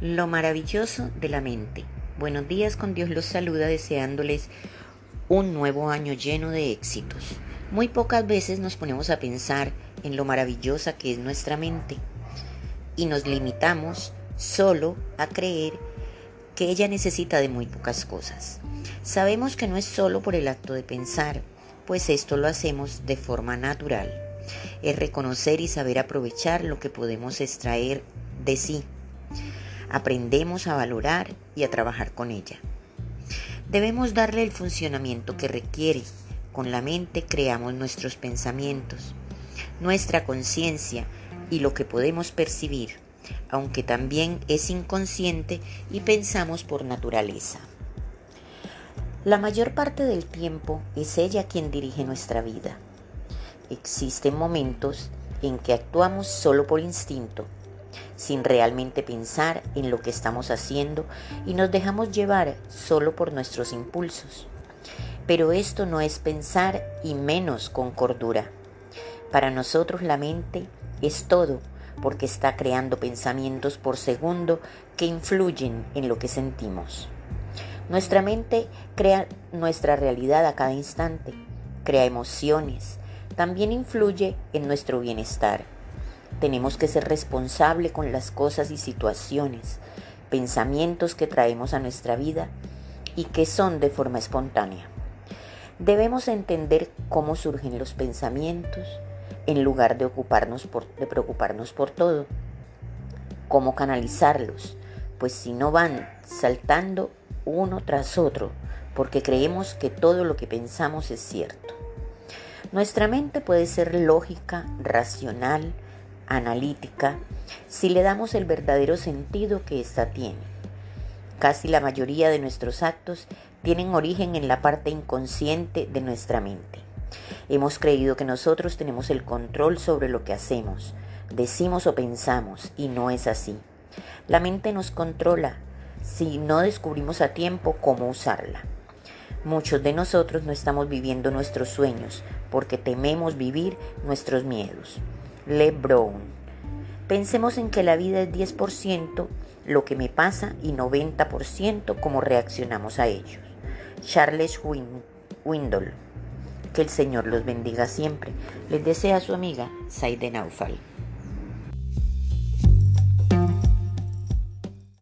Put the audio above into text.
Lo maravilloso de la mente. Buenos días, con Dios los saluda deseándoles un nuevo año lleno de éxitos. Muy pocas veces nos ponemos a pensar en lo maravillosa que es nuestra mente y nos limitamos solo a creer que ella necesita de muy pocas cosas. Sabemos que no es solo por el acto de pensar, pues esto lo hacemos de forma natural es reconocer y saber aprovechar lo que podemos extraer de sí. Aprendemos a valorar y a trabajar con ella. Debemos darle el funcionamiento que requiere. Con la mente creamos nuestros pensamientos, nuestra conciencia y lo que podemos percibir, aunque también es inconsciente y pensamos por naturaleza. La mayor parte del tiempo es ella quien dirige nuestra vida. Existen momentos en que actuamos solo por instinto, sin realmente pensar en lo que estamos haciendo y nos dejamos llevar solo por nuestros impulsos. Pero esto no es pensar y menos con cordura. Para nosotros la mente es todo porque está creando pensamientos por segundo que influyen en lo que sentimos. Nuestra mente crea nuestra realidad a cada instante, crea emociones, también influye en nuestro bienestar. Tenemos que ser responsable con las cosas y situaciones, pensamientos que traemos a nuestra vida y que son de forma espontánea. Debemos entender cómo surgen los pensamientos en lugar de, de preocuparnos por todo. Cómo canalizarlos, pues si no van saltando uno tras otro, porque creemos que todo lo que pensamos es cierto. Nuestra mente puede ser lógica, racional, analítica, si le damos el verdadero sentido que ésta tiene. Casi la mayoría de nuestros actos tienen origen en la parte inconsciente de nuestra mente. Hemos creído que nosotros tenemos el control sobre lo que hacemos, decimos o pensamos, y no es así. La mente nos controla si no descubrimos a tiempo cómo usarla. Muchos de nosotros no estamos viviendo nuestros sueños porque tememos vivir nuestros miedos. Le Brown. Pensemos en que la vida es 10% lo que me pasa y 90% cómo reaccionamos a ellos. Charles Windle. Que el Señor los bendiga siempre. Les desea su amiga Saide Naufal.